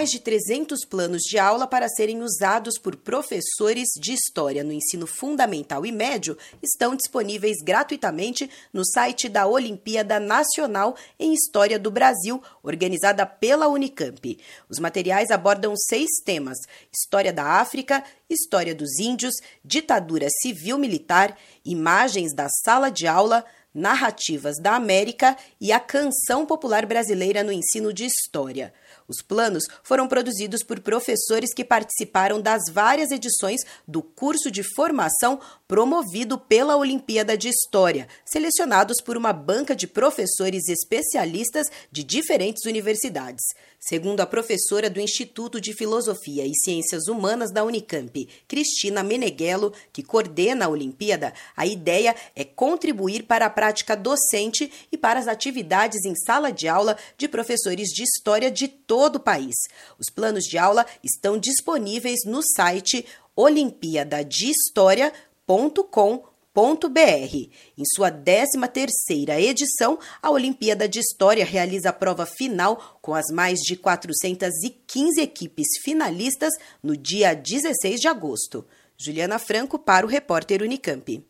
Mais de 300 planos de aula para serem usados por professores de história no ensino fundamental e médio estão disponíveis gratuitamente no site da Olimpíada Nacional em História do Brasil, organizada pela Unicamp. Os materiais abordam seis temas: História da África, História dos Índios, Ditadura Civil-Militar, Imagens da Sala de Aula, Narrativas da América e a Canção Popular Brasileira no Ensino de História. Os planos foram produzidos por professores que participaram das várias edições do curso de formação promovido pela Olimpíada de História, selecionados por uma banca de professores especialistas de diferentes universidades. Segundo a professora do Instituto de Filosofia e Ciências Humanas da Unicamp, Cristina Meneghello, que coordena a Olimpíada, a ideia é contribuir para a prática docente e para as atividades em sala de aula de professores de história de todo o país. Os planos de aula estão disponíveis no site olimpiadadehistoria.com.br em sua 13ª edição, a Olimpíada de História realiza a prova final com as mais de 415 equipes finalistas no dia 16 de agosto. Juliana Franco para o repórter Unicamp.